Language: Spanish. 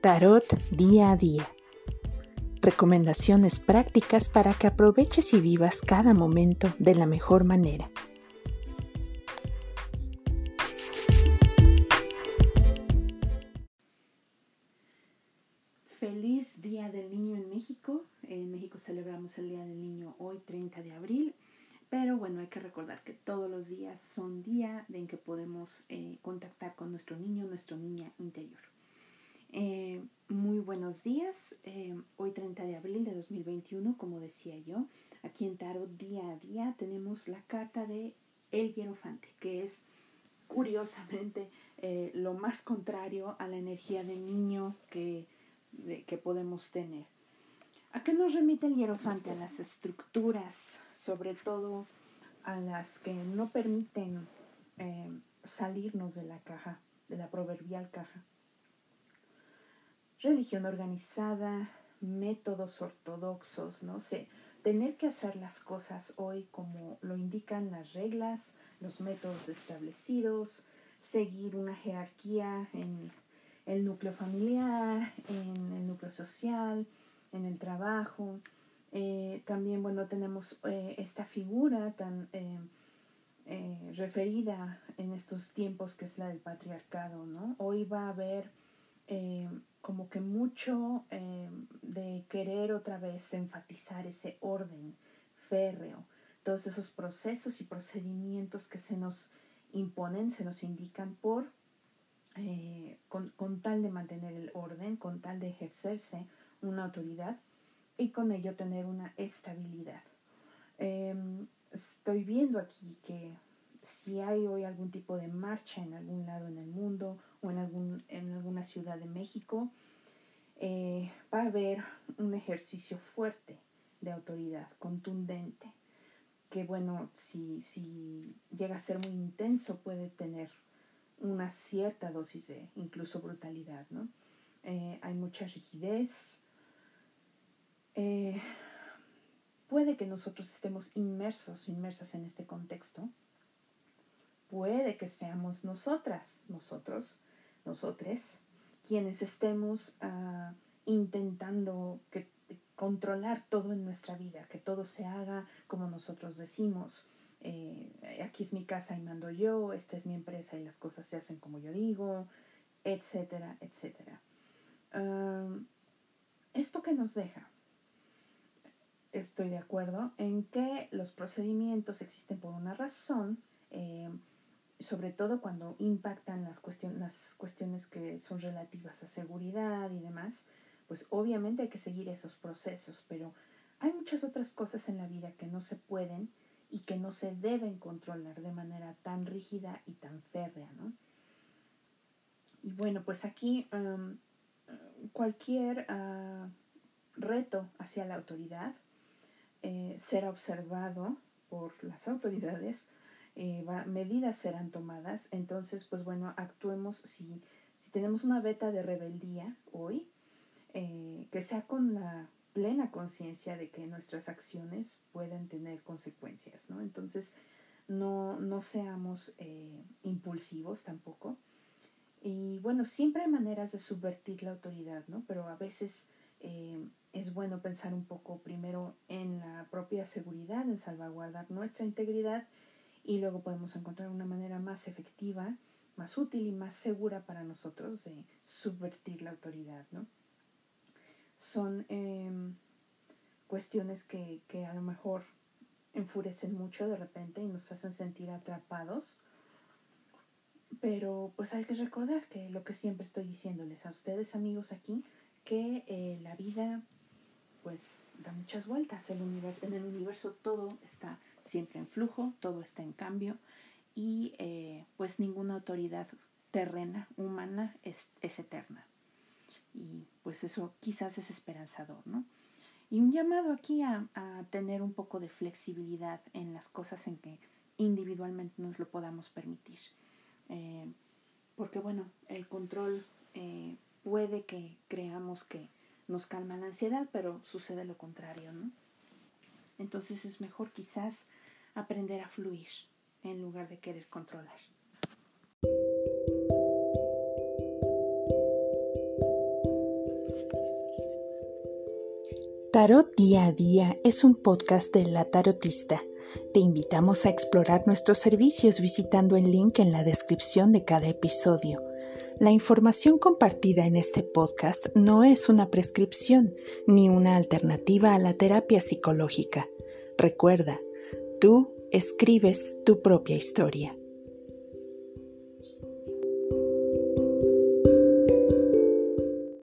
Tarot día a día. Recomendaciones prácticas para que aproveches y vivas cada momento de la mejor manera. Feliz Día del Niño en México. En México celebramos el Día del Niño hoy 30 de abril pero bueno, hay que recordar que todos los días son días en que podemos eh, contactar con nuestro niño, nuestra niña interior. Eh, muy buenos días. Eh, hoy 30 de abril de 2021, como decía yo, aquí en Tarot día a día tenemos la carta de El Hierofante, que es curiosamente lo más contrario a la energía de niño que, que podemos tener. ¿A qué nos remite el hierofante? A las estructuras, sobre todo a las que no permiten eh, salirnos de la caja, de la proverbial caja. Religión organizada, métodos ortodoxos, no sé, tener que hacer las cosas hoy como lo indican las reglas, los métodos establecidos, seguir una jerarquía en el núcleo familiar, en el núcleo social, en el trabajo. Eh, también, bueno, tenemos eh, esta figura tan eh, referida en estos tiempos que es la del patriarcado, ¿no? Hoy va a haber como que mucho de querer otra vez enfatizar ese orden férreo, todos esos procesos y procedimientos que se nos imponen, se nos indican por, con, con tal de mantener el orden, con tal de ejercerse una autoridad y con ello tener una estabilidad. Em, estoy viendo aquí que si hay hoy algún tipo de marcha en algún lado en el mundo o en, algún, en alguna ciudad de México, eh, va a haber un ejercicio fuerte de autoridad, contundente, que bueno, si, si llega a ser muy intenso puede tener una cierta dosis de incluso brutalidad, ¿no? Eh, hay mucha rigidez, eh, puede que nosotros estemos inmersos, inmersas en este contexto. Puede que seamos nosotras, nosotros, nosotres, quienes estemos ah, intentando controlar todo en nuestra vida, que todo se haga como nosotros decimos. Eh, aquí es mi casa y mando yo, esta es mi empresa y las cosas se hacen como yo digo, etcétera, etcétera. ¿Esto que nos deja? estoy de acuerdo en que los procedimientos existen por una razón, eh, sobre todo cuando impactan las, las cuestiones que son relativas a seguridad y demás, pues obviamente hay que seguir esos procesos, pero hay muchas otras cosas en la vida que no se pueden y que no se deben controlar de manera tan rígida y tan férrea, ¿no? Y bueno, pues aquí cualquier ah, reto hacia la autoridad eh, será observado por las autoridades, eh, medidas serán tomadas, entonces pues bueno, actuemos si, si tenemos una beta de rebeldía hoy, eh, que sea con la plena conciencia de que nuestras acciones pueden tener consecuencias, ¿no? Entonces, no, no seamos impulsivos tampoco. Y bueno, siempre hay maneras de subvertir la autoridad, ¿no? Pero a veces es bueno pensar un poco primero en la propia seguridad, en salvaguardar nuestra integridad y luego podemos encontrar una manera más efectiva, más útil y más segura para nosotros de subvertir la autoridad, ¿no? Son em, cuestiones que, que a lo mejor enfurecen mucho de repente y nos hacen sentir atrapados, pero pues hay que recordar que lo que siempre estoy diciéndoles a ustedes amigos aquí, que eh, la vida pues da muchas vueltas. El universo, en el universo todo está siempre en flujo, todo está en cambio y eh, pues ninguna autoridad terrena, humana, es, es, eterna. Y pues eso quizás es esperanzador, ¿no? Y un llamado aquí a, a, tener un poco de flexibilidad en las cosas en que individualmente nos lo podamos permitir. Eh, porque bueno, el control eh, puede que creamos que nos calma la ansiedad, pero sucede lo contrario, ¿no? Entonces es mejor quizás aprender a fluir en lugar de querer controlar. Tarot Día a Día es un podcast de La Tarotista. Te invitamos a explorar nuestros servicios visitando el link en la descripción de cada episodio. La información compartida en este podcast no es una prescripción ni una alternativa a la terapia psicológica. Recuerda, tú escribes tu propia historia.